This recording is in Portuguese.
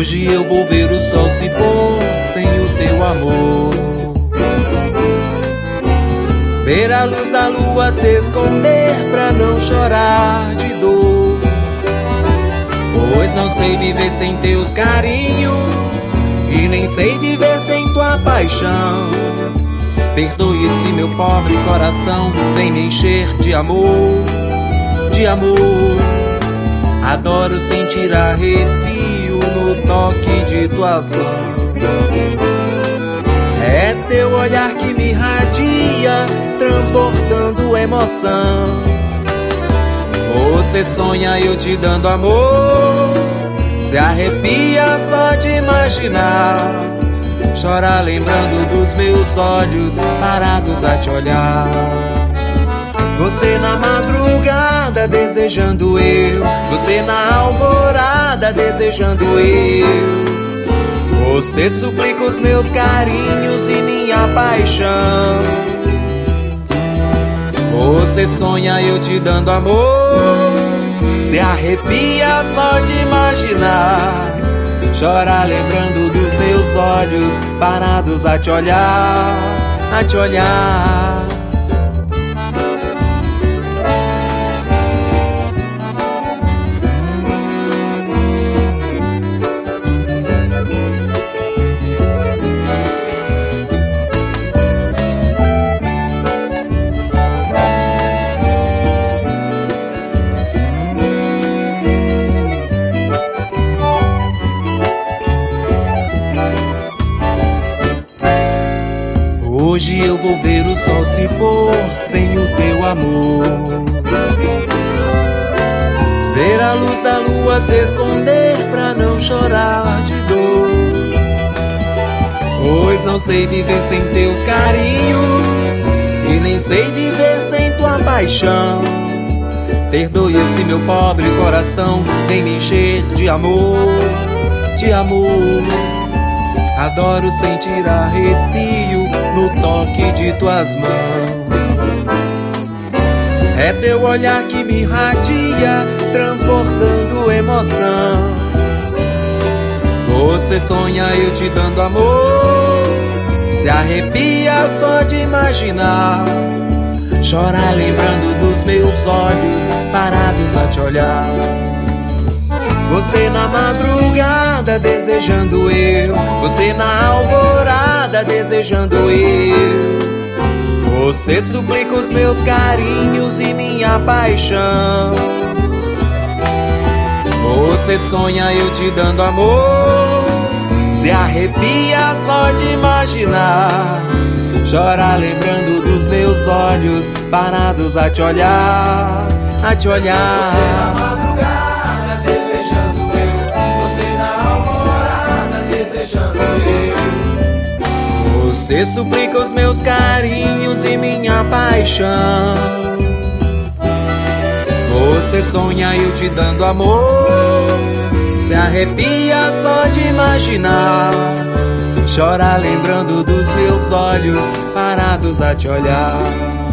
eu vou ver o sol se pôr sem o teu amor. Ver a luz da lua se esconder pra não chorar de dor. Pois não sei viver sem teus carinhos e nem sei viver sem tua paixão. Perdoe esse meu pobre coração, vem me encher de amor, de amor. Adoro sentir arrepio no toque de tuas mãos. É teu olhar que me irradia, transbordando emoção. Você sonha eu te dando amor, se arrepia só de imaginar. Chora lembrando dos meus olhos parados a te olhar. Você na madrugada desejando eu, você na alvorada desejando eu. Você suplica os meus carinhos e minha paixão. Você sonha eu te dando amor, se arrepia só de imaginar. Chora lembrando dos meus olhos parados a te olhar, a te olhar. Hoje eu vou ver o sol se pôr sem o teu amor. Ver a luz da lua se esconder pra não chorar de dor. Pois não sei viver sem teus carinhos e nem sei viver sem tua paixão. Perdoe esse meu pobre coração, vem me encher de amor, de amor. Adoro sentir arrepio no toque de tuas mãos. É teu olhar que me irradia, transbordando emoção. Você sonha eu te dando amor, se arrepia só de imaginar. Chora lembrando dos meus olhos parados a te olhar. Você na madrugada desejando eu, você na alvorada desejando eu. Você suplica os meus carinhos e minha paixão. Você sonha eu te dando amor, se arrepia só de imaginar. Chora lembrando dos meus olhos parados a te olhar, a te olhar. Você na madrugada Você suplica os meus carinhos e minha paixão. Você sonha eu te dando amor, se arrepia só de imaginar. Chora lembrando dos meus olhos parados a te olhar.